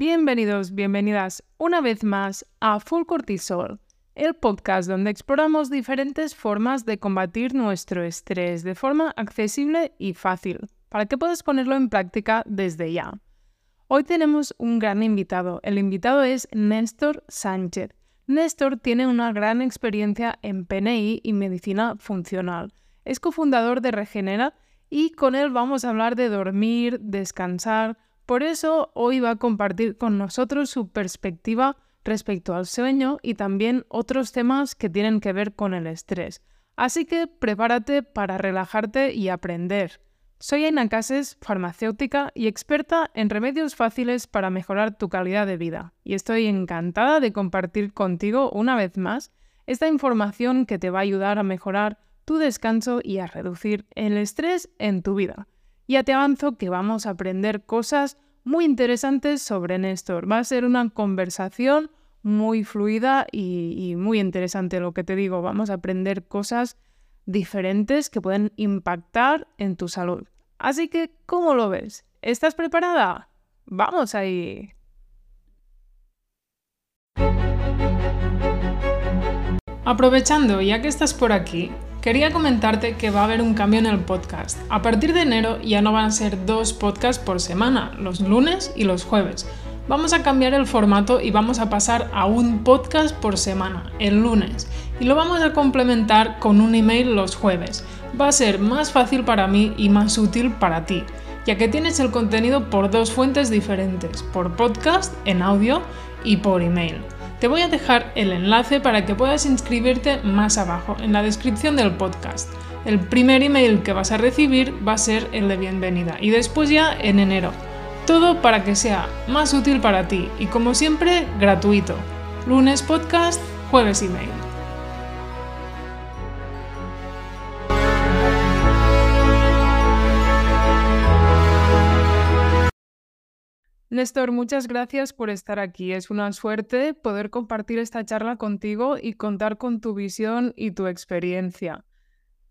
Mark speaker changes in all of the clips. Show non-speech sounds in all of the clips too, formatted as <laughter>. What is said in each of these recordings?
Speaker 1: Bienvenidos, bienvenidas una vez más a Full Cortisol, el podcast donde exploramos diferentes formas de combatir nuestro estrés de forma accesible y fácil, para que puedas ponerlo en práctica desde ya. Hoy tenemos un gran invitado. El invitado es Néstor Sánchez. Néstor tiene una gran experiencia en PNI y medicina funcional. Es cofundador de Regenera y con él vamos a hablar de dormir, descansar. Por eso hoy va a compartir con nosotros su perspectiva respecto al sueño y también otros temas que tienen que ver con el estrés. Así que prepárate para relajarte y aprender. Soy Aina Cases, farmacéutica y experta en remedios fáciles para mejorar tu calidad de vida, y estoy encantada de compartir contigo una vez más esta información que te va a ayudar a mejorar tu descanso y a reducir el estrés en tu vida. Ya te avanzo que vamos a aprender cosas muy interesantes sobre Néstor. Va a ser una conversación muy fluida y, muy interesante lo que te digo. Vamos a aprender cosas diferentes que pueden impactar en tu salud. Así que, ¿cómo lo ves? ¿Estás preparada? Vamos ahí. Aprovechando, ya que estás por aquí, Quería comentarte que va a haber un cambio en el podcast. A partir de enero ya no van a ser dos podcasts por semana, los lunes y los jueves. Vamos a cambiar el formato y vamos a pasar a un podcast por semana, el lunes. Y lo vamos a complementar con un email los jueves. Va a ser más fácil para mí y más útil para ti, ya que tienes el contenido por dos fuentes diferentes, por podcast, en audio y por email. Te voy a dejar el enlace para que puedas inscribirte más abajo, en la descripción del podcast. El primer email que vas a recibir va a ser el de bienvenida y después ya en enero. Todo para que sea más útil para ti y como siempre gratuito. Lunes podcast, jueves email. Néstor, muchas gracias por estar aquí. Es una suerte poder compartir esta charla contigo y contar con tu visión y tu experiencia.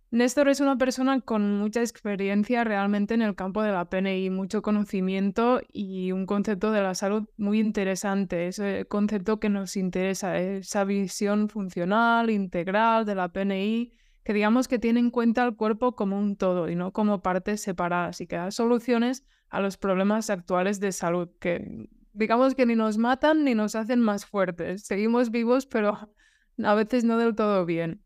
Speaker 1: Néstor es una persona con mucha experiencia realmente en el campo de la PNI, mucho conocimiento y un concepto de la salud muy interesante, ese concepto que nos interesa, esa visión funcional, integral de la PNI, que digamos que tiene en cuenta el cuerpo como un todo y no como partes separadas y que da soluciones a los problemas actuales de salud, que digamos que ni nos matan ni nos hacen más fuertes. Seguimos vivos, pero <laughs> a veces no del todo bien.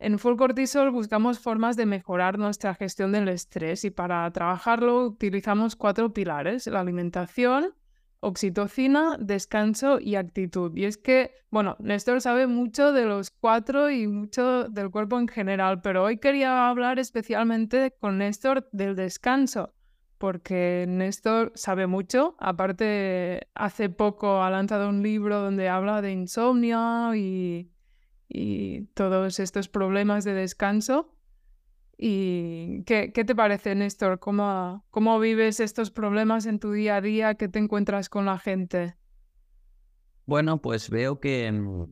Speaker 1: En Full Cortisol buscamos formas de mejorar nuestra gestión del estrés y para trabajarlo utilizamos cuatro pilares, la alimentación, oxitocina, descanso y actitud. Y es que, bueno, Néstor sabe mucho de los cuatro y mucho del cuerpo en general, pero hoy quería hablar especialmente con Néstor del descanso, porque Néstor sabe mucho. Aparte, hace poco ha lanzado un libro donde habla de insomnio y, todos estos problemas de descanso. ¿Y qué, te parece, Néstor? ¿Cómo, ¿Cómo vives estos problemas en tu día a día? ¿Qué te encuentras con la gente?
Speaker 2: Bueno, pues veo que, mm, o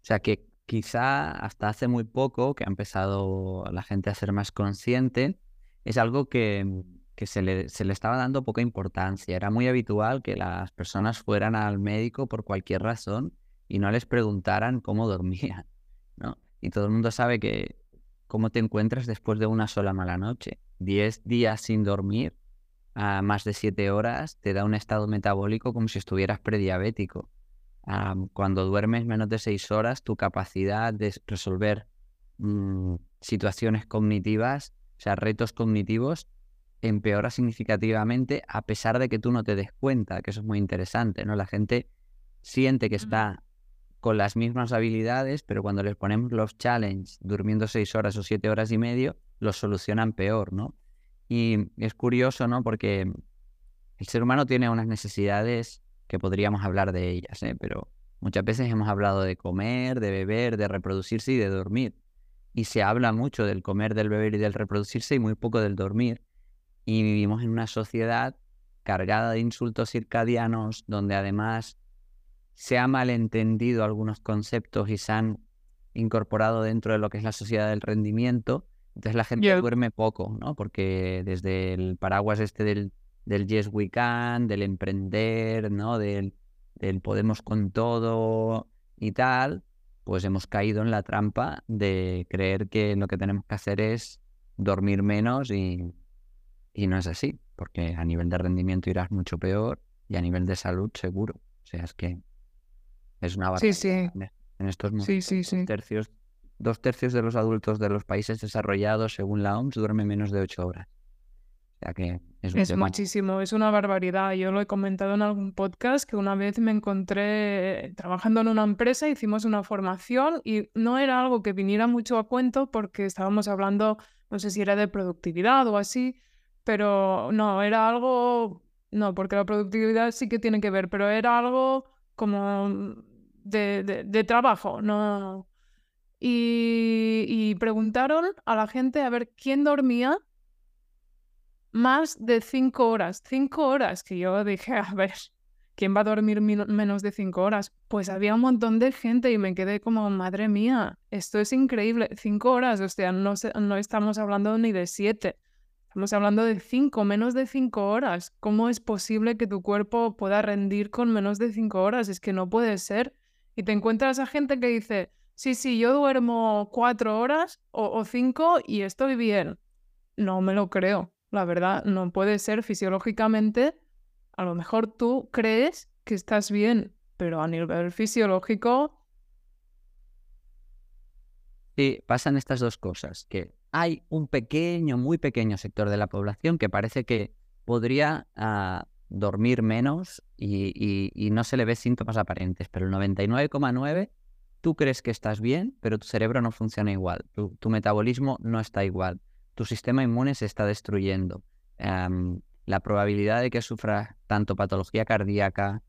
Speaker 2: sea, que quizá hasta hace muy poco que ha empezado la gente a ser más consciente, es algo que, mm, se, le, se, le, estaba dando poca importancia. Era muy habitual que las personas fueran al médico por cualquier razón y no les preguntaran cómo dormían, <laughs> ¿no? Y todo el mundo sabe que cómo te encuentras después de una sola mala noche. Diez días sin dormir a más de siete horas te da un estado metabólico como si estuvieras prediabético cuando duermes menos de seis horas, tu capacidad de resolver mm, situaciones cognitivas, o sea, retos cognitivos, empeora significativamente a pesar de que tú no te des cuenta, que eso es muy interesante, ¿no? La gente siente que está con las mismas habilidades, pero cuando les ponemos los challenges durmiendo seis horas o siete horas y medio, los solucionan peor, ¿no? Y es curioso, ¿no? Porque el ser humano tiene unas necesidades que podríamos hablar de ellas, ¿eh? pero muchas veces hemos hablado de comer, de beber, de reproducirse y de dormir. Y se habla mucho del comer, del beber y del reproducirse y muy poco del dormir. Y vivimos en una sociedad cargada de insultos circadianos, donde además se ha malentendido algunos conceptos y se han incorporado dentro de lo que es la sociedad del rendimiento. Entonces la gente duerme poco, ¿no? Porque desde el paraguas este del del yes we can, del emprender, ¿no? Del, del podemos con todo y tal, pues hemos caído en la trampa de creer que lo que tenemos que hacer es dormir menos y, y no es así, porque a nivel de rendimiento irás mucho peor y a nivel de salud seguro. O sea, es que es una
Speaker 1: Sí, sí.
Speaker 2: En estos
Speaker 1: sí, sí, sí.
Speaker 2: tercios dos tercios de los adultos de los países desarrollados, según la OMS, duermen menos de ocho horas. O sea que es,
Speaker 1: es muchísimo, es una barbaridad. Yo lo he comentado en algún podcast que una vez me encontré trabajando en una empresa, hicimos una formación y no era algo que viniera mucho a cuento porque estábamos hablando, no sé si era de productividad o así, pero no, era algo, no, porque la productividad sí que tiene que ver, pero era algo como de, de, trabajo, no, y, preguntaron a la gente a ver quién dormía más de cinco horas. Cinco horas, que yo dije, a ver, ¿quién va a dormir menos de cinco horas? Pues había un montón de gente y me quedé como, madre mía, esto es increíble. Cinco horas, o sea, no, no estamos hablando ni de siete. Estamos hablando de cinco, menos de cinco horas. ¿Cómo es posible que tu cuerpo pueda rendir con menos de cinco horas? Es que no puede ser. Y te encuentras a gente que dice, sí, sí, yo duermo cuatro horas o, cinco y estoy bien. No me lo creo, la verdad, no puede ser fisiológicamente. A lo mejor tú crees que estás bien, pero a nivel fisiológico...
Speaker 2: Sí, pasan estas dos cosas, que hay un pequeño, muy pequeño sector de la población que parece que podría ah, dormir menos y, no se le ve síntomas aparentes, pero el 99,9 tú crees que estás bien, pero tu cerebro no funciona igual, tu, metabolismo no está igual, tu sistema inmune se está destruyendo. Em, la probabilidad de que sufras tanto patología cardíaca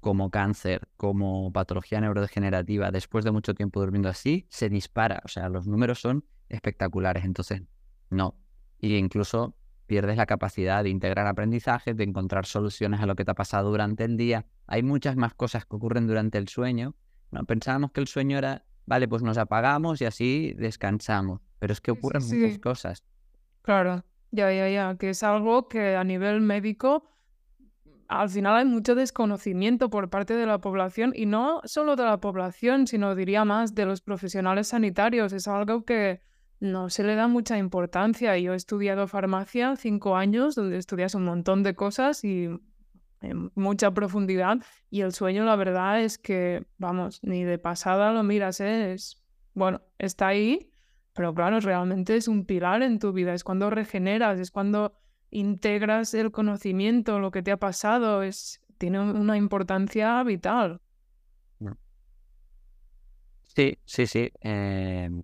Speaker 2: como cáncer, como patología neurodegenerativa después de mucho tiempo durmiendo así, se dispara. O sea, los números son espectaculares. Entonces, no. Y incluso pierdes la capacidad de integrar aprendizaje, de encontrar soluciones a lo que te ha pasado durante el día. Hay muchas más cosas que ocurren durante el sueño no, pensábamos que el sueño era, vale, pues nos apagamos y así descansamos. Pero es que ocurren muchas cosas.
Speaker 1: Claro, ya, ya, ya, que es algo que a nivel médico al final hay mucho desconocimiento por parte de la población y no solo de la población, sino diría más de los profesionales sanitarios. Es algo que no se le da mucha importancia. Yo he estudiado farmacia cinco años, donde estudias un montón de cosas y en mucha profundidad y el sueño la verdad es que, vamos, ni de pasada lo miras, ¿eh? es, bueno, está ahí, pero claro, realmente es un pilar en tu vida, es cuando regeneras, es cuando integras el conocimiento, lo que te ha pasado, es, tiene una importancia vital.
Speaker 2: Mm. Sí, sí, sí. Em,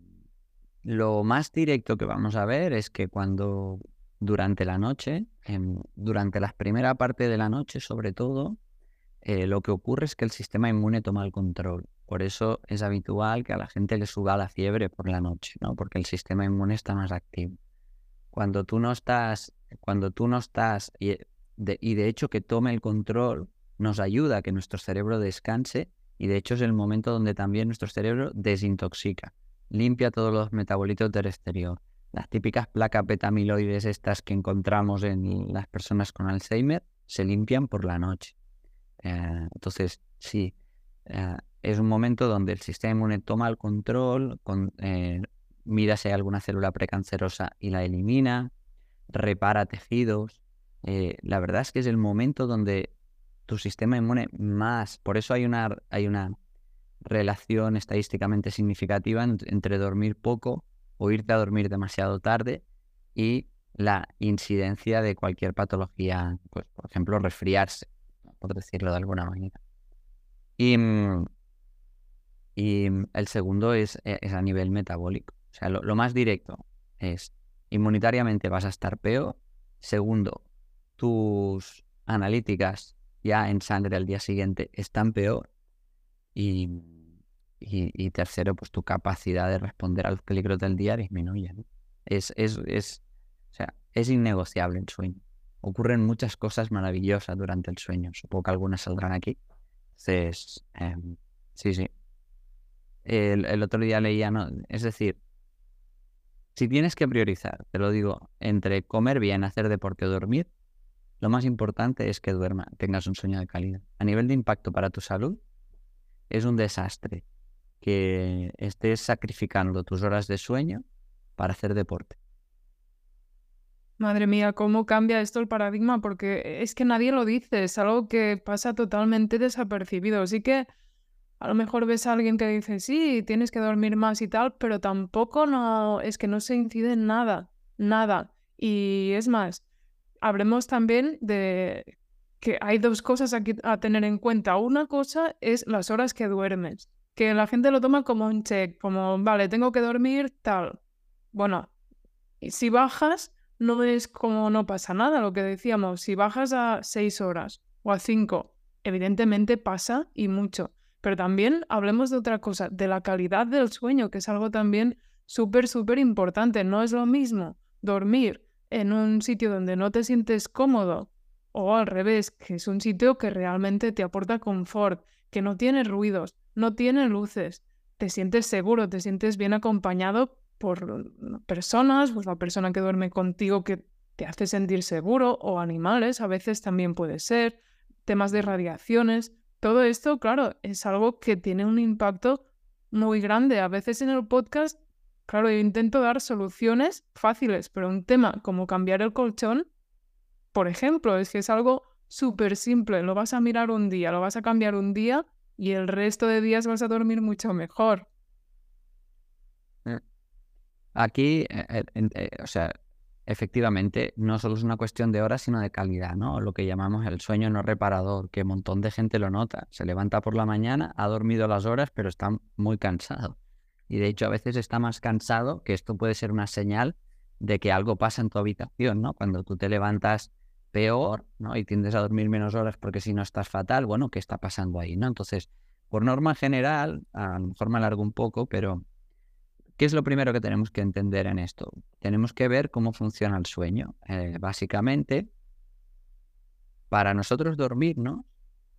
Speaker 2: lo más directo que vamos a ver es que cuando durante la noche, durante la primera parte de la noche sobre todo, eh, lo que ocurre es que el sistema inmune toma el control. Por eso es habitual que a la gente le suba la fiebre por la noche, ¿no? Porque el sistema inmune está más activo. Cuando tú no estás, cuando tú no estás, y de, y de hecho que tome el control nos ayuda a que nuestro cerebro descanse y de hecho es el momento donde también nuestro cerebro desintoxica, limpia todos los metabolitos del exterior las típicas placas beta-amiloides estas que encontramos en las personas con Alzheimer se limpian por la noche. Eh, entonces, sí, eh, es un momento donde el sistema inmune toma el control, con, eh, mira si hay alguna célula precancerosa y la elimina, repara tejidos. la verdad es que es el momento donde tu sistema inmune más, por eso hay una, hay una relación estadísticamente significativa entre dormir poco o irte a dormir demasiado tarde y la incidencia de cualquier patología, pues por ejemplo resfriarse, por decirlo de alguna manera. Y, y el segundo es, e, es, a nivel metabólico. O sea, lo, más directo es inmunitariamente vas a estar peor. Segundo, tus analíticas ya en sangre al día siguiente están peor. Y y, tercero, pues tu capacidad de responder a los peligros del día disminuye. Es, es, es, o sea, es innegociable el sueño. Ocurren muchas cosas maravillosas durante el sueño. Supongo que algunas saldrán aquí. Entonces, em, sí, sí. El, el, otro día leía, ¿no? Es decir, si tienes que priorizar, te lo digo, entre comer bien, hacer deporte o dormir, lo más importante es que duerma, tengas un sueño de calidad. A nivel de impacto para tu salud, es un desastre que estés sacrificando tus horas de sueño para hacer deporte.
Speaker 1: Madre mía, cómo cambia esto el paradigma, porque es que nadie lo dice, es algo que pasa totalmente desapercibido. Así que a lo mejor ves a alguien que dice, sí, tienes que dormir más y tal, pero tampoco no, es que no se incide en nada, nada. Y es más, hablemos también de que hay dos cosas aquí a tener en cuenta. Una cosa es las horas que duermes, que la gente lo toma como un check, como, vale, tengo que dormir tal. Bueno, si bajas, no es como no pasa nada, lo que decíamos, si bajas a seis horas o a cinco, evidentemente pasa y mucho. Pero también hablemos de otra cosa, de la calidad del sueño, que es algo también súper, súper importante. No es lo mismo dormir en un sitio donde no te sientes cómodo o al revés, que es un sitio que realmente te aporta confort, que no tiene ruidos, no tiene luces, te sientes seguro, te sientes bien acompañado por personas, pues la persona que duerme contigo que te hace sentir seguro o animales, a veces también puede ser, temas de radiaciones, todo esto, claro, es algo que tiene un impacto muy grande. A veces en el podcast Claro, yo intento dar soluciones fáciles, pero un tema como cambiar el colchón, por ejemplo, es que es algo súper simple. Lo vas a mirar un día, lo vas a cambiar un día y el resto de días vas a dormir mucho mejor.
Speaker 2: Mm. Aquí, eh, eh, eh, o sea, efectivamente, no solo es una cuestión de horas, sino de calidad, ¿no? Lo que llamamos el sueño no reparador, que un montón de gente lo nota. Se levanta por la mañana, ha dormido las horas, pero está muy cansado y de hecho a veces está más cansado, que esto puede ser una señal de que algo pasa en tu habitación, ¿no? Cuando tú te levantas peor, ¿no? Y tiendes a dormir menos horas porque si no estás fatal, bueno, ¿qué está pasando ahí, no? Entonces, por norma general, a lo mejor me alargo un poco, pero ¿qué es lo primero que tenemos que entender en esto? Tenemos que ver cómo funciona el sueño. Eh, básicamente, para nosotros dormir, ¿no?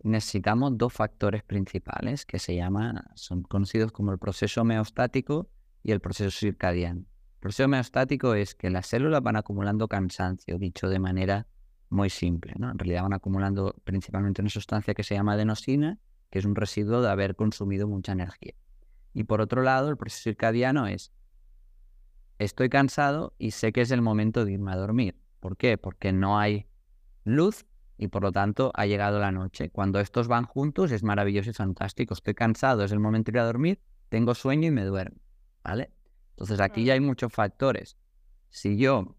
Speaker 2: necesitamos dos factores principales que se llaman, son conocidos como el proceso homeostático y el proceso circadiano. El proceso homeostático es que las células van acumulando cansancio, dicho de manera muy simple. ¿no? En realidad van acumulando principalmente una sustancia que se llama adenosina, que es un residuo de haber consumido mucha energía. Y por otro lado, el proceso circadiano es, estoy cansado y sé que es el momento de irme a dormir. ¿Por qué? Porque no hay luz y por lo tanto ha llegado la noche. Cuando estos van juntos es maravilloso y fantástico. Estoy cansado, es el momento de ir a dormir, tengo sueño y me duermo, ¿vale? Entonces aquí ya hay muchos factores. Si yo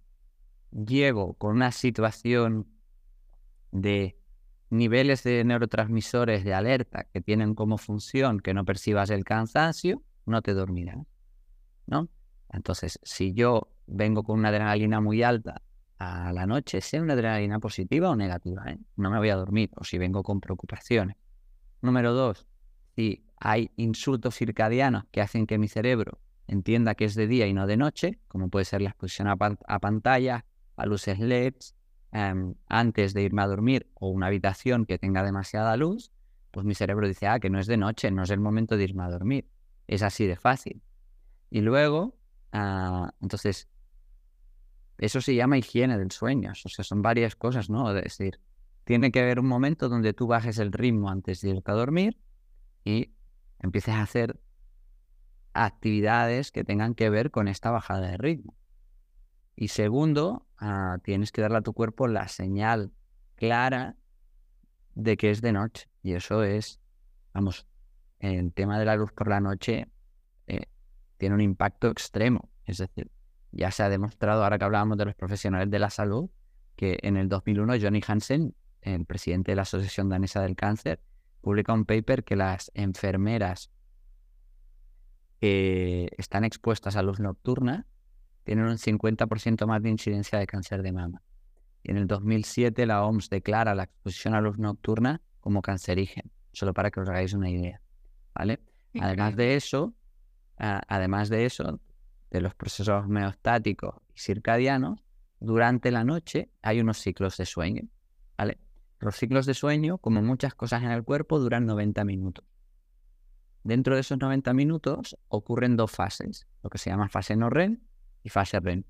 Speaker 2: llego con una situación de niveles de neurotransmisores de alerta que tienen como función que no percibas el cansancio, no te dormirás, ¿no? Entonces, si yo vengo con una adrenalina muy alta a la noche, sea una adrenalina positiva o negativa. ¿eh? No me voy a dormir o si vengo con preocupaciones. Número dos, si hay insultos circadianos que hacen que mi cerebro entienda que es de día y no de noche, como puede ser la exposición a, pantalla, a luces LEDs, em, antes de irme a dormir o una habitación que tenga demasiada luz, pues mi cerebro dice, ah, que no es de noche, no es el momento de irme a dormir. Es así de fácil. Y luego, ah, entonces, eso se llama higiene del sueño. O sea, son varias cosas, ¿no? Es decir, tiene que haber un momento donde tú bajes el ritmo antes de irte a dormir y empieces a hacer actividades que tengan que ver con esta bajada de ritmo. Y segundo, ah, tienes que darle a tu cuerpo la señal clara de que es de noche. Y eso es, vamos, el tema de la luz por la noche eh, tiene un impacto extremo. Es decir, ya se ha demostrado, ahora que hablábamos de los profesionales de la salud, que en el 2001 Johnny Hansen, el presidente de la Asociación Danesa del Cáncer, publica un paper que las enfermeras que están expuestas a luz nocturna tienen un 50% más de incidencia de cáncer de mama. Y en el 2007 la OMS declara la exposición a luz nocturna como cancerígena, solo para que os hagáis una idea. ¿vale? Además de eso, además de eso, de los procesos homeostáticos y circadianos, durante la noche hay unos ciclos de sueño. ¿vale? Los ciclos de sueño, como muchas cosas en el cuerpo, duran 90 minutos. Dentro de esos 90 minutos ocurren dos fases, lo que se llama fase no REM y fase REM.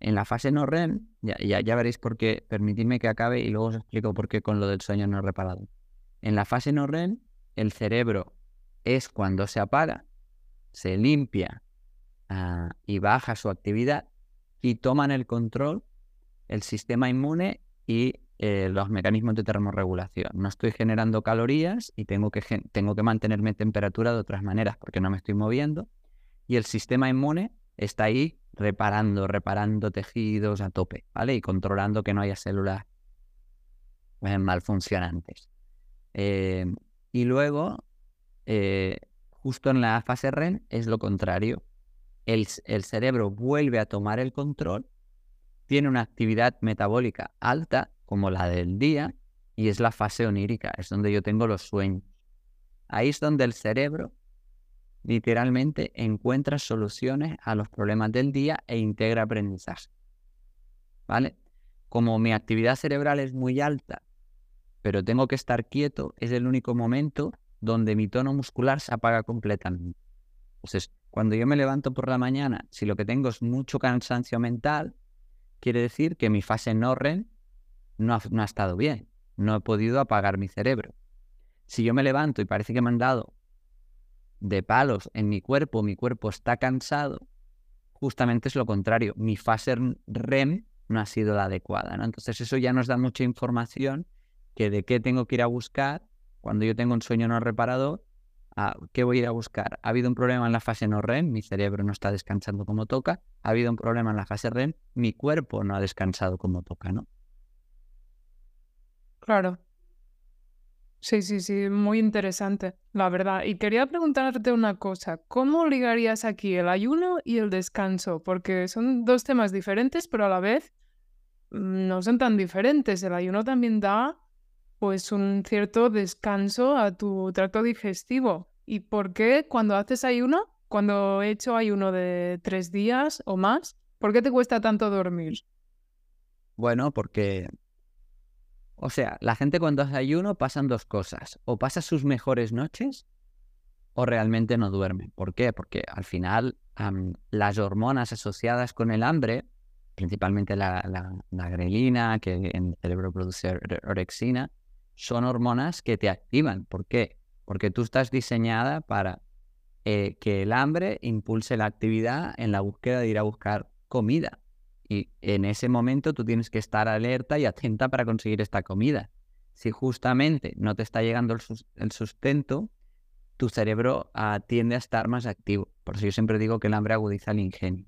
Speaker 2: En la fase no REM, ya, ya, ya veréis por qué, permitidme que acabe y luego os explico por qué con lo del sueño no reparado. En la fase no REM, el cerebro es cuando se apaga, se limpia ah, y baja su actividad y toman el control el sistema inmune y eh, los mecanismos de termorregulación. No estoy generando calorías y tengo que, tengo que mantenerme en temperatura de otras maneras porque no me estoy moviendo. Y el sistema inmune está ahí reparando, reparando tejidos a tope, ¿vale? Y controlando que no haya células eh, malfuncionantes. Eh, y luego, eh, justo en la fase REM, es lo contrario. El, cerebro vuelve a tomar el control, tiene una actividad metabólica alta, como la del día, y es la fase onírica, es donde yo tengo los sueños. Ahí es donde el cerebro literalmente encuentra soluciones a los problemas del día e integra aprendizaje. ¿Vale? Como mi actividad cerebral es muy alta, pero tengo que estar quieto, es el único momento donde mi tono muscular se apaga completamente. Entonces, cuando yo me levanto por la mañana, si lo que tengo es mucho cansancio mental, quiere decir que mi fase no REM no ha, no ha estado bien, no he podido apagar mi cerebro. Si yo me levanto y parece que me han dado de palos en mi cuerpo, mi cuerpo está cansado, justamente es lo contrario. Mi fase REM no ha sido la adecuada. ¿no? Entonces eso ya nos da mucha información que de qué tengo que ir a buscar cuando yo tengo un sueño no reparado, qué voy a ir a buscar. Ha habido un problema en la fase no REM, mi cerebro no está descansando como toca. Ha habido un problema en la fase REM, mi cuerpo no ha descansado como toca, ¿no?
Speaker 1: Claro. Sí, sí, sí, muy interesante, la verdad. Y quería preguntarte una cosa, ¿cómo ligarías aquí el ayuno y el descanso? Porque son dos temas diferentes, pero a la vez mm, no son tan diferentes. El ayuno también da pues un cierto descanso a tu tracto digestivo. ¿Y por qué cuando haces ayuno, cuando he hecho ayuno de tres días o más, por qué te cuesta tanto dormir?
Speaker 2: Bueno, porque o sea, la gente cuando hace ayuno pasan dos cosas. O pasa sus mejores noches o realmente no duerme. ¿Por qué? Porque al final las hormonas asociadas con el hambre, principalmente la, la, grelina, que en el cerebro produce orexina, son hormonas que te activan. ¿Por qué? Porque tú estás diseñada para eh, que el hambre impulse la actividad en la búsqueda de ir a buscar comida. Y en ese momento tú tienes que estar alerta y atenta para conseguir esta comida. Si justamente no te está llegando el, sustento, tu cerebro tiende a estar más activo. Por eso yo siempre digo que el hambre agudiza el ingenio.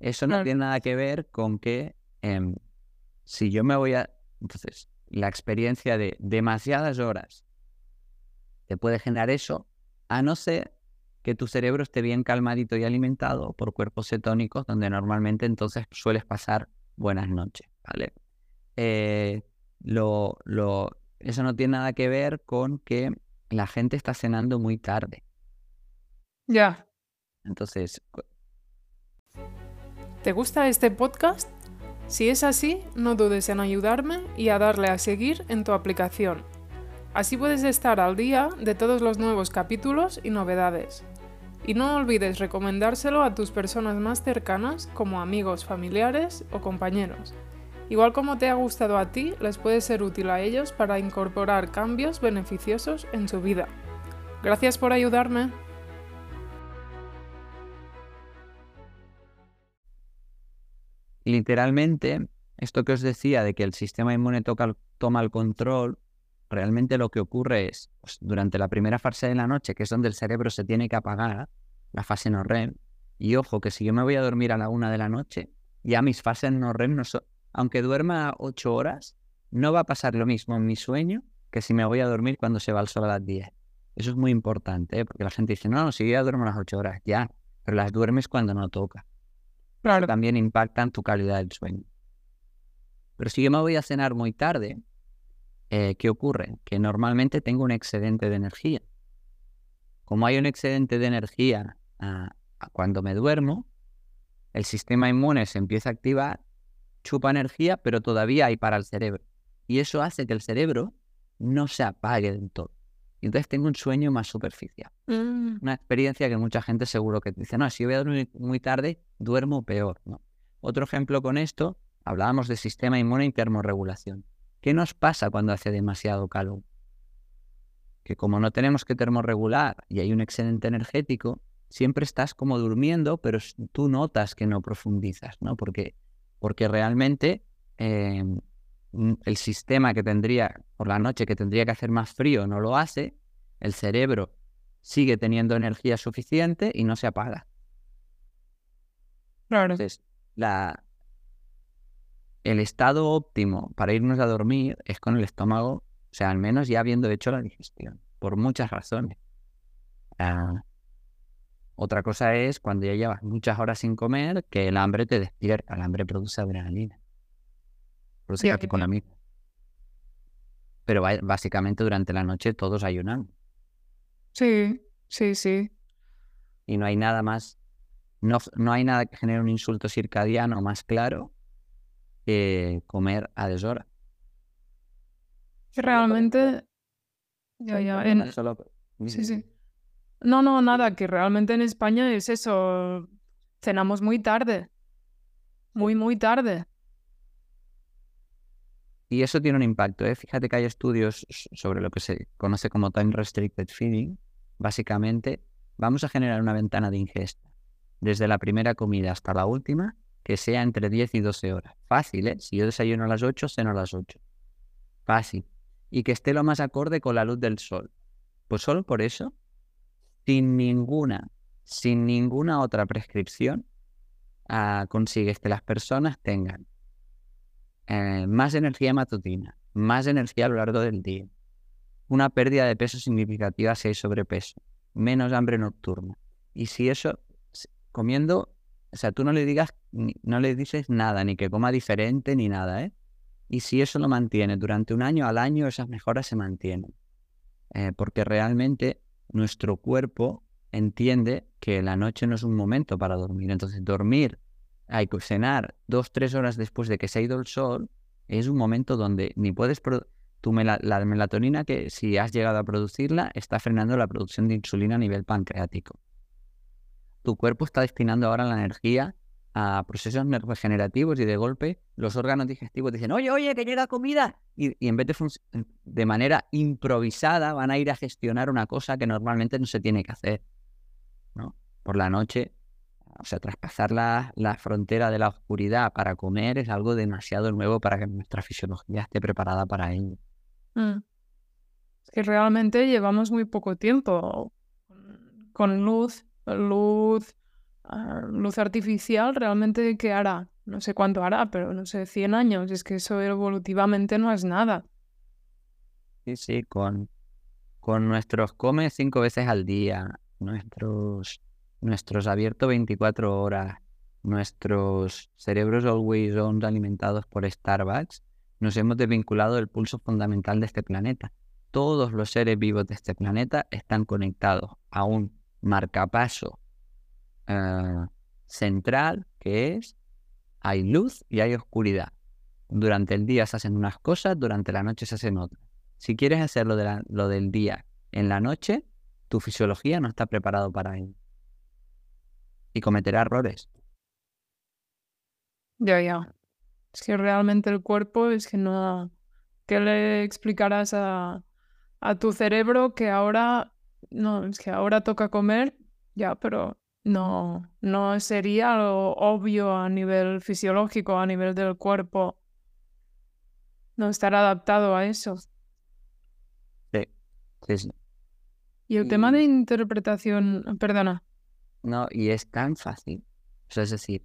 Speaker 2: Eso no tiene nada que ver con que em, si yo me voy a... Entonces, la experiencia de demasiadas horas te puede generar eso, a no ser que tu cerebro esté bien calmadito y alimentado por cuerpos cetónicos, donde normalmente entonces sueles pasar buenas noches, ¿vale? Eh, lo, lo, eso no tiene nada que ver con que la gente está cenando muy tarde.
Speaker 1: Ya.
Speaker 2: Entonces...
Speaker 1: ¿Te gusta este podcast? Si es así, no dudes en ayudarme y a darle a seguir en tu aplicación. Así puedes estar al día de todos los nuevos capítulos y novedades. Y no olvides recomendárselo a tus personas más cercanas como amigos, familiares o compañeros. Igual como te ha gustado a ti, les puede ser útil a ellos para incorporar cambios beneficiosos en su vida. Gracias por ayudarme.
Speaker 2: Literalmente, esto que os decía de que el sistema inmune toma el control, realmente lo que ocurre es, pues, durante la primera fase de la noche, que es donde el cerebro se tiene que apagar, la fase no REM. Y ojo, que si yo me voy a dormir a la una de la noche, ya mis fases no REM no. Aunque duerma ocho horas, no va a pasar lo mismo en mi sueño que si me voy a dormir cuando se va el sol a las diez. Eso es muy importante, ¿eh? porque la gente dice, no, no, si yo ya duermo las ocho horas, ya, pero las duermes cuando no toca.
Speaker 1: Claro.
Speaker 2: también impacta en tu calidad del sueño. Pero si yo me voy a cenar muy tarde, eh, ¿qué ocurre? Que normalmente tengo un excedente de energía. Como hay un excedente de energía cuando me duermo, el sistema inmune se empieza a activar, chupa energía, pero todavía hay para el cerebro. Y eso hace que el cerebro no se apague del todo. Y entonces tengo un sueño más superficial. Mm. Una experiencia que mucha gente seguro que dice, no, si yo voy a dormir muy tarde, duermo peor. ¿no? otro ejemplo con esto, hablábamos de sistema inmune y termorregulación. ¿Qué nos pasa cuando hace demasiado calor? Que como no tenemos que termorregular y hay un excedente energético, siempre estás como durmiendo, pero tú notas que no profundizas, ¿no? Porque, porque realmente em, el sistema que tendría por la noche, que tendría que hacer más frío, no lo hace, el cerebro sigue teniendo energía suficiente y no se apaga.
Speaker 1: Claro.
Speaker 2: Entonces, la, el estado óptimo para irnos a dormir es con el estómago, o sea, al menos ya habiendo hecho la digestión, por muchas razones. Ah, otra cosa es cuando ya llevas muchas horas sin comer, que el hambre te despierta, el hambre produce adrenalina. Produce catecolamina. Pero básicamente durante la noche todos ayunan.
Speaker 1: Sí, sí, sí.
Speaker 2: Y no hay nada más, no, no hay nada que genere un insulto circadiano más claro que comer a deshora.
Speaker 1: Realmente, ya, ya, Sí, sí. No, no, nada, que realmente en España es eso, cenamos muy tarde, muy, muy tarde.
Speaker 2: Y eso tiene un impacto. ¿eh? Fíjate que hay estudios sobre lo que se conoce como time restricted feeding. Básicamente, vamos a generar una ventana de ingesta desde la primera comida hasta la última que sea entre 10 y 12 horas. Fácil, ¿eh? Si yo desayuno a las 8, ceno a las 8. Fácil. Y que esté lo más acorde con la luz del sol. Pues solo por eso, sin ninguna, sin ninguna otra prescripción, ah, consigues que las personas tengan eh, más energía matutina, más energía a lo largo del día, una pérdida de peso significativa si hay sobrepeso, menos hambre nocturna. Y si eso, comiendo, o sea, tú no le digas, no le dices nada, ni que coma diferente, ni nada, ¿eh? Y si eso lo mantiene durante un año, al año esas mejoras se mantienen. Eh, porque realmente nuestro cuerpo entiende que la noche no es un momento para dormir. Entonces, dormir hay que cenar dos, tres horas después de que se ha ido el sol, es un momento donde ni puedes... Tu la melatonina, que si has llegado a producirla, está frenando la producción de insulina a nivel pancreático. Tu cuerpo está destinando ahora la energía a procesos regenerativos y de golpe los órganos digestivos dicen, oye, oye, que llega comida. Y, en vez de, de manera improvisada van a ir a gestionar una cosa que normalmente no se tiene que hacer. ¿no? Por la noche o sea, traspasar la, frontera de la oscuridad para comer es algo demasiado nuevo para que nuestra fisiología esté preparada para ello.
Speaker 1: Mm. Es que realmente llevamos muy poco tiempo con luz, luz, ah, luz artificial, realmente ¿qué hará? No sé cuánto hará, pero no sé, 100 años. Es que eso evolutivamente no es nada.
Speaker 2: Sí, sí, con, con nuestros come cinco veces al día, nuestros nuestros abiertos 24 horas, nuestros cerebros always on alimentados por Starbucks, nos hemos desvinculado del pulso fundamental de este planeta. Todos los seres vivos de este planeta están conectados a un marcapaso eh, central que es hay luz y hay oscuridad. Durante el día se hacen unas cosas, durante la noche se hacen otras. Si quieres hacer lo, de lo del día en la noche, tu fisiología no está preparado para ello y cometerá errores.
Speaker 1: Ya, ya. Es que realmente el cuerpo es que no... ¿Qué le explicarás a, a tu cerebro que ahora... No, es que ahora toca comer, ya, pero no, no sería lo obvio a nivel fisiológico, a nivel del cuerpo. No estar adaptado a eso.
Speaker 2: Sí, sí,
Speaker 1: Y el tema de interpretación, perdona.
Speaker 2: No, y es tan fácil. O sea, es decir,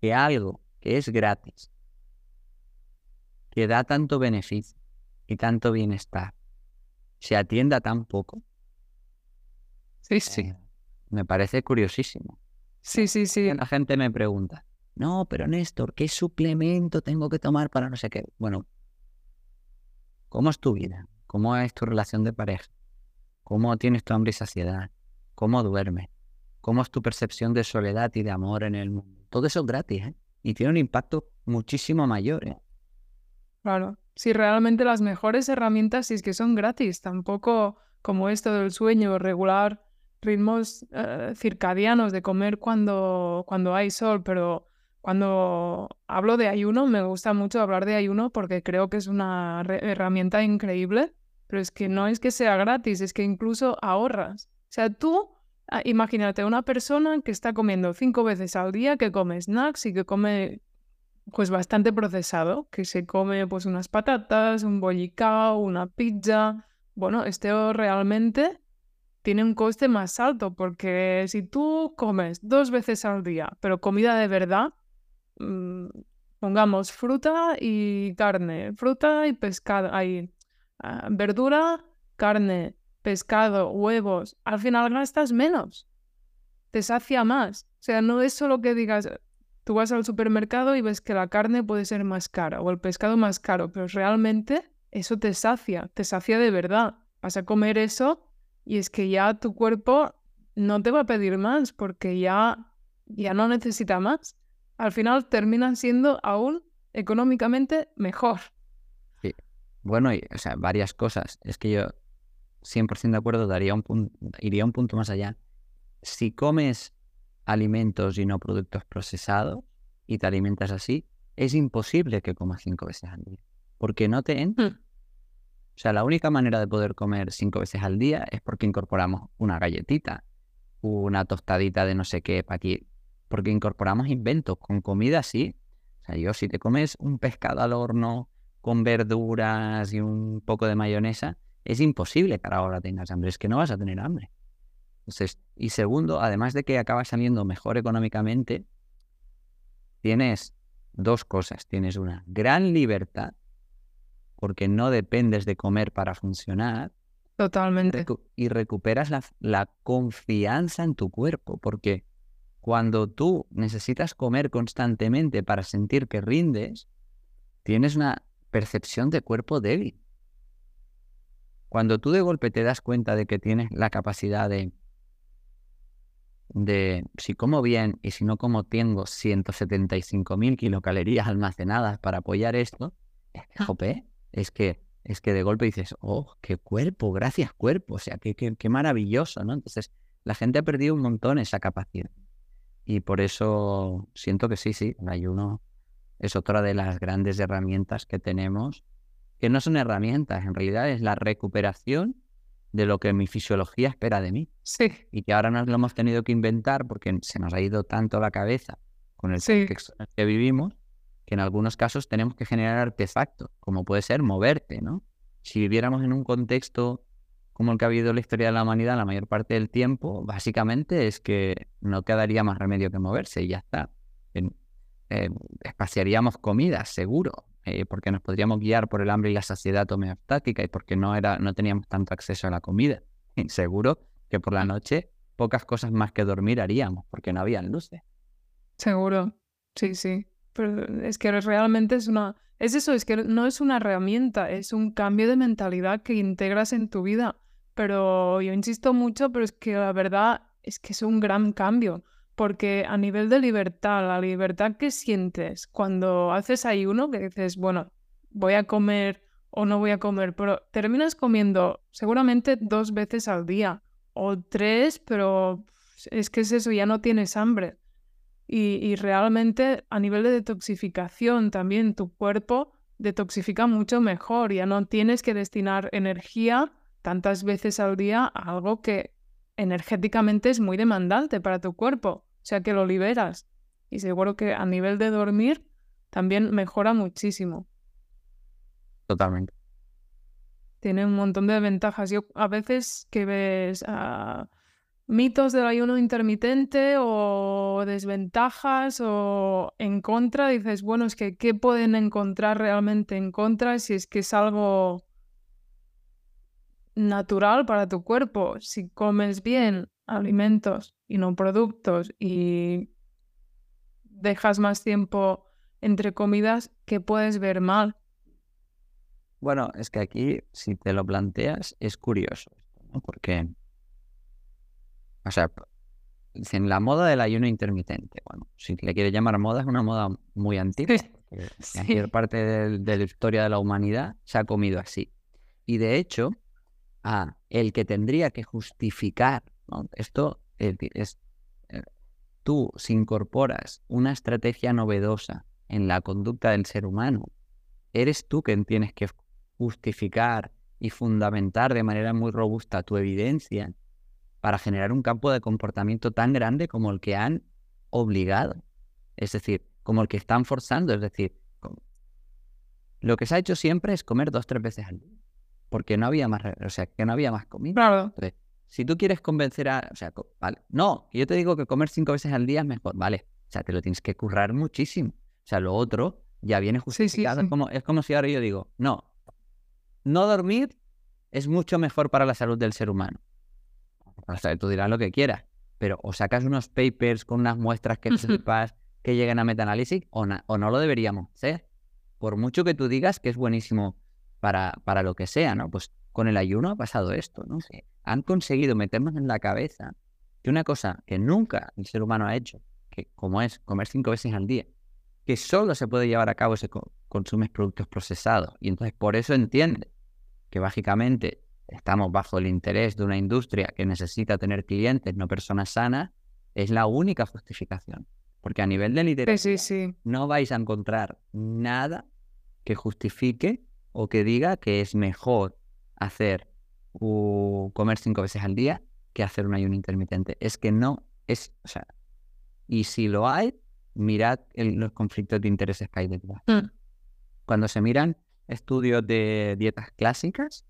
Speaker 2: que algo que es gratis, que da tanto beneficio y tanto bienestar, se atienda tan poco.
Speaker 1: Sí, sí.
Speaker 2: Eh, me parece curiosísimo.
Speaker 1: Sí, sí, sí.
Speaker 2: La gente me pregunta, no, pero Néstor, ¿qué suplemento tengo que tomar para no sé qué? Bueno, ¿cómo es tu vida? ¿Cómo es tu relación de pareja? ¿Cómo tienes tu hambre y saciedad? ¿Cómo duermes? cómo es tu percepción de soledad y de amor en el mundo. Todo eso es gratis, ¿eh? Y tiene un impacto muchísimo mayor. ¿eh?
Speaker 1: Claro, si realmente las mejores herramientas sí es que son gratis, tampoco como esto del sueño, regular ritmos eh, circadianos de comer cuando, cuando hay sol, pero cuando hablo de ayuno, me gusta mucho hablar de ayuno porque creo que es una herramienta increíble, pero es que no es que sea gratis, es que incluso ahorras. O sea, tú ah, imagínate una persona que está comiendo cinco veces al día, que come snacks y que come pues bastante procesado, que se come pues unas patatas, un bollicao, una pizza. Bueno, este realmente tiene un coste más alto porque si tú comes dos veces al día, pero comida de verdad, Mm, pongamos fruta y carne, fruta y pescado, hay ah, verdura, carne, pescado, huevos, al final gastas menos, te sacia más. O sea, no es solo que digas, tú vas al supermercado y ves que la carne puede ser más cara o el pescado más caro, pero realmente eso te sacia, te sacia de verdad. Vas a comer eso y es que ya tu cuerpo no te va a pedir más porque ya, ya no necesita más al final terminan siendo aún económicamente mejor.
Speaker 2: Sí. Bueno, y, o sea, varias cosas. Es que yo 100% de acuerdo, daría un iría un punto más allá. Si comes alimentos y no productos procesados y te alimentas así, es imposible que comas cinco veces al día. Porque no te entra. Hmm. O sea, la única manera de poder comer cinco veces al día es porque incorporamos una galletita, una tostadita de no sé qué para aquí porque incorporamos inventos con comida sí. O sea, yo si te comes un pescado al horno con verduras y un poco de mayonesa, es imposible que ahora tengas hambre, es que no vas a tener hambre. Entonces, y segundo, además de que acabas saliendo mejor económicamente, tienes dos cosas. Tienes una gran libertad, porque no dependes de comer para funcionar.
Speaker 1: Totalmente.
Speaker 2: Y recuperas la, la confianza en tu cuerpo, porque cuando tú necesitas comer constantemente para sentir que rindes, tienes una percepción de cuerpo débil. Cuando tú de golpe te das cuenta de que tienes la capacidad de, de si como bien y si no como tengo 175.000 kilocalorías almacenadas para apoyar esto, jope, es que es que de golpe dices, oh, qué cuerpo, gracias cuerpo, o sea, qué, qué, qué maravilloso, ¿no? Entonces, la gente ha perdido un montón esa capacidad. Y por eso siento que sí, sí, el ayuno es otra de las grandes herramientas que tenemos, que no son herramientas, en realidad es la recuperación de lo que mi fisiología espera de mí.
Speaker 1: Sí.
Speaker 2: Y que ahora nos lo hemos tenido que inventar porque se nos ha ido tanto la cabeza con el contexto en el que vivimos, que en algunos casos tenemos que generar artefactos, como puede ser moverte, ¿no? Si viviéramos en un contexto como el que ha habido en la historia de la humanidad la mayor parte del tiempo, básicamente es que no quedaría más remedio que moverse y ya está. Eh, espaciaríamos comida, seguro, eh, porque nos podríamos guiar por el hambre y la saciedad homeostática y porque no, era, no teníamos tanto acceso a la comida. <laughs> seguro que por la noche pocas cosas más que dormir haríamos, porque no había luces.
Speaker 1: Seguro, sí, sí. Pero es que realmente es una... Es eso, es que no es una herramienta, es un cambio de mentalidad que integras en tu vida pero yo insisto mucho, pero es que la verdad es que es un gran cambio, porque a nivel de libertad, la libertad que sientes cuando haces ayuno, que dices, bueno, voy a comer o no voy a comer, pero terminas comiendo seguramente dos veces al día o tres, pero es que es eso, ya no tienes hambre. Y, y realmente a nivel de detoxificación también tu cuerpo detoxifica mucho mejor, ya no tienes que destinar energía tantas veces al día algo que energéticamente es muy demandante para tu cuerpo, o sea que lo liberas. Y seguro que a nivel de dormir también mejora muchísimo.
Speaker 2: Totalmente.
Speaker 1: Tiene un montón de ventajas. Yo a veces que ves ah, mitos del ayuno intermitente o desventajas o en contra, dices, bueno, es que ¿qué pueden encontrar realmente en contra si es que es algo natural para tu cuerpo. Si comes bien alimentos y no productos y dejas más tiempo entre comidas, ¿qué puedes ver mal?
Speaker 2: Bueno, es que aquí, si te lo planteas, es curioso, ¿no? Porque, o sea, en la moda del ayuno intermitente, bueno, si le quieres llamar moda, es una moda muy antigua. <laughs> En cualquier parte de, la historia de la humanidad se ha comido así. Y de hecho, el que tendría que justificar, ¿no? Esto es, eh, tú, si incorporas una estrategia novedosa en la conducta del ser humano, eres tú quien tienes que justificar y fundamentar de manera muy robusta tu evidencia para generar un campo de comportamiento tan grande como el que han obligado. Es decir, como el que están forzando. Es decir, lo que se ha hecho siempre es comer dos, tres veces al día. Porque no había más, o sea, que no había más comida.
Speaker 1: Claro.
Speaker 2: si tú quieres convencer a, o sea, vale, no, yo te digo que comer cinco veces al día es mejor, vale. O sea, te lo tienes que currar muchísimo. O sea, lo otro ya viene justificado. Es, como, es como si ahora yo digo, no, no dormir es mucho mejor para la salud del ser humano. O sea, tú dirás lo que quieras, pero o sacas unos papers con unas muestras que sepas que lleguen a metaanálisis o, o no lo deberíamos hacer. Por mucho que tú digas que es buenísimo para, para lo que sea, ¿no? Pues con el ayuno ha pasado esto, ¿no? Han conseguido meternos en la cabeza que una cosa que nunca el ser humano ha hecho, que como es comer cinco veces al día, que solo se puede llevar a cabo si consumes productos procesados. Y entonces por eso entiende que básicamente estamos bajo el interés de una industria que necesita tener clientes, no personas sanas, es la única justificación. Porque a nivel de literatura no vais a encontrar nada que justifique o que diga que es mejor hacer o comer cinco veces al día que hacer un ayuno intermitente. Es que no es, o sea, y si lo hay, mirad los conflictos de intereses que hay detrás. Mm. Cuando se miran estudios de dietas clásicas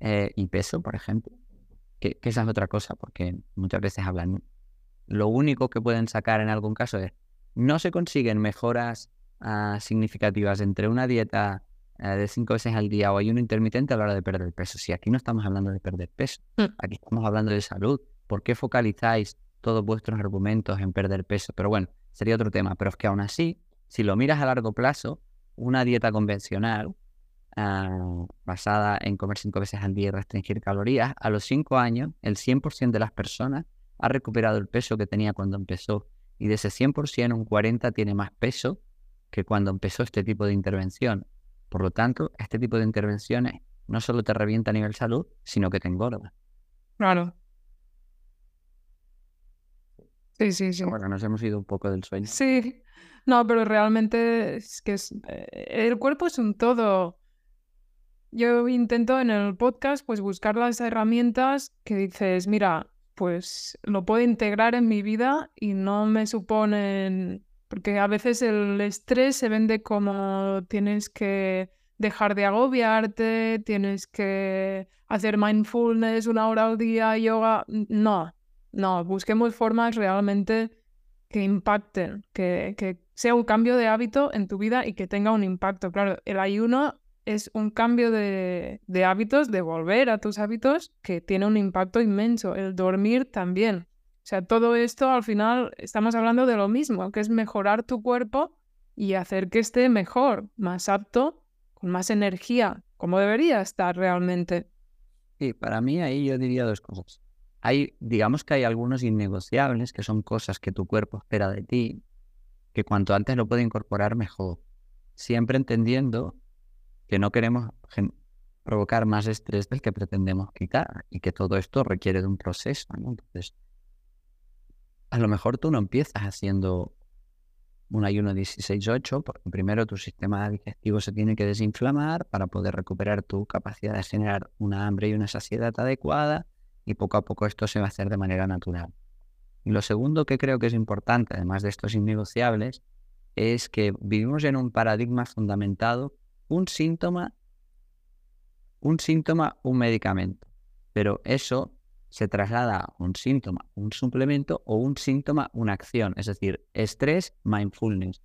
Speaker 2: eh, y peso, por ejemplo, que, esa es otra cosa, porque muchas veces hablan, lo único que pueden sacar en algún caso es, no se consiguen mejoras ah, significativas entre una dieta eh, de cinco veces al día o hay un intermitente a la hora de perder peso. Si aquí no estamos hablando de perder peso, mm. aquí estamos hablando de salud. ¿Por qué focalizáis todos vuestros argumentos en perder peso? Pero bueno, sería otro tema. Pero es que aún así, si lo miras a largo plazo, una dieta convencional ah, basada en comer cinco veces al día y restringir calorías, a los cinco años, el 100% de las personas ha recuperado el peso que tenía cuando empezó. Y de ese 100%, un 40% tiene más peso que cuando empezó este tipo de intervención. Por lo tanto, este tipo de intervenciones no solo te revienta a nivel salud, sino que te engorda.
Speaker 1: Claro. Sí, sí, sí.
Speaker 2: Bueno, nos hemos ido un poco del sueño.
Speaker 1: Sí, no, pero realmente es que es, eh, el cuerpo es un todo. Yo intento en el podcast pues buscar las herramientas que dices, mira, pues lo puedo integrar en mi vida y no me suponen, porque a veces el estrés se vende como tienes que dejar de agobiarte, tienes que hacer mindfulness una hora al día, yoga, no, no, busquemos formas realmente que impacten, que, que, sea un cambio de hábito en tu vida y que tenga un impacto. Claro, el ayuno es un cambio de, hábitos, de volver a tus hábitos, que tiene un impacto inmenso. El dormir también. O sea, todo esto al final estamos hablando de lo mismo, que es mejorar tu cuerpo y hacer que esté mejor, más apto, con más energía, como debería estar realmente.
Speaker 2: Sí, para mí ahí yo diría dos cosas hay, digamos que hay algunos innegociables, que son cosas que tu cuerpo espera de ti, que cuanto antes lo puede incorporar mejor. Siempre entendiendo que no queremos provocar más estrés del que pretendemos quitar y que todo esto requiere de un proceso. Entonces, a lo mejor tú no empiezas haciendo un ayuno 16-8, porque primero tu sistema digestivo se tiene que desinflamar para poder recuperar tu capacidad de generar una hambre y una saciedad adecuada y poco a poco esto se va a hacer de manera natural. Y lo segundo que creo que es importante, además de estos innegociables, es que vivimos en un paradigma fundamentado, un síntoma, un síntoma, un medicamento. Pero eso se traslada a un síntoma, un suplemento o un síntoma, una acción. Es decir, estrés, mindfulness.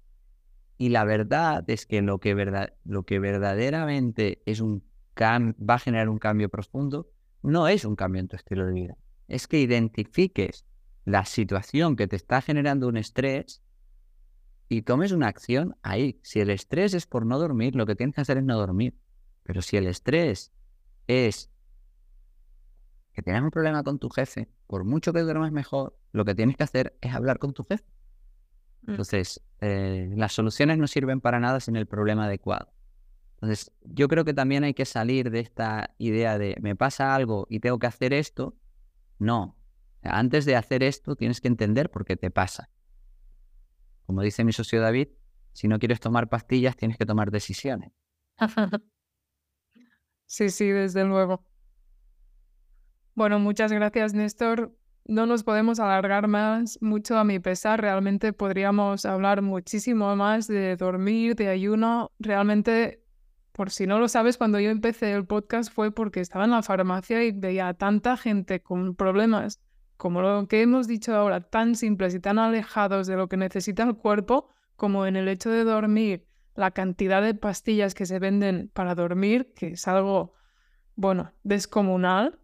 Speaker 2: Y la verdad es que lo que, verdad, lo que verdaderamente es un va a generar un cambio profundo no es un cambio en tu estilo de vida. Es que identifiques la situación que te está generando un estrés y tomes una acción ahí. Si el estrés es por no dormir, lo que tienes que hacer es no dormir. Pero si el estrés es que tienes un problema con tu jefe, por mucho que duermas mejor, lo que tienes que hacer es hablar con tu jefe. Mm. Entonces, eh, las soluciones no sirven para nada sin el problema adecuado. Entonces, yo creo que también hay que salir de esta idea de me pasa algo y tengo que hacer esto. No. Antes de hacer esto, tienes que entender por qué te pasa. Como dice mi socio David, si no quieres tomar pastillas, tienes que tomar decisiones. <laughs>
Speaker 1: sí, sí, desde luego. Bueno, muchas gracias, Néstor. No nos podemos alargar más, mucho a mi pesar. Realmente podríamos hablar muchísimo más de dormir, de ayuno. Realmente, por si no lo sabes, cuando yo empecé el podcast fue porque estaba en la farmacia y veía a tanta gente con problemas como lo que hemos dicho ahora, tan simples y tan alejados de lo que necesita el cuerpo, como en el hecho de dormir, la cantidad de pastillas que se venden para dormir, que es algo, bueno, descomunal.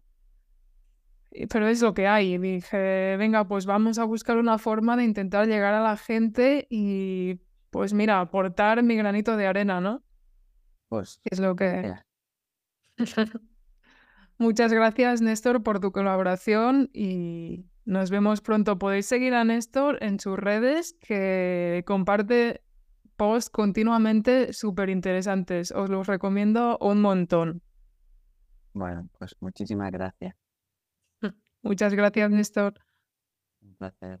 Speaker 1: Pero es lo que hay. Y dije, venga, pues vamos a buscar una forma de intentar llegar a la gente y, pues mira, aportar mi granito de arena, ¿no?
Speaker 2: Pues.
Speaker 1: Es lo que. <laughs> Muchas gracias, Néstor, por tu colaboración y nos vemos pronto. Podéis seguir a Néstor en sus redes, que comparte posts continuamente súper interesantes. Os los recomiendo un montón.
Speaker 2: Bueno, pues muchísimas gracias. <laughs>
Speaker 1: Muchas gracias, Néstor.
Speaker 2: Un placer.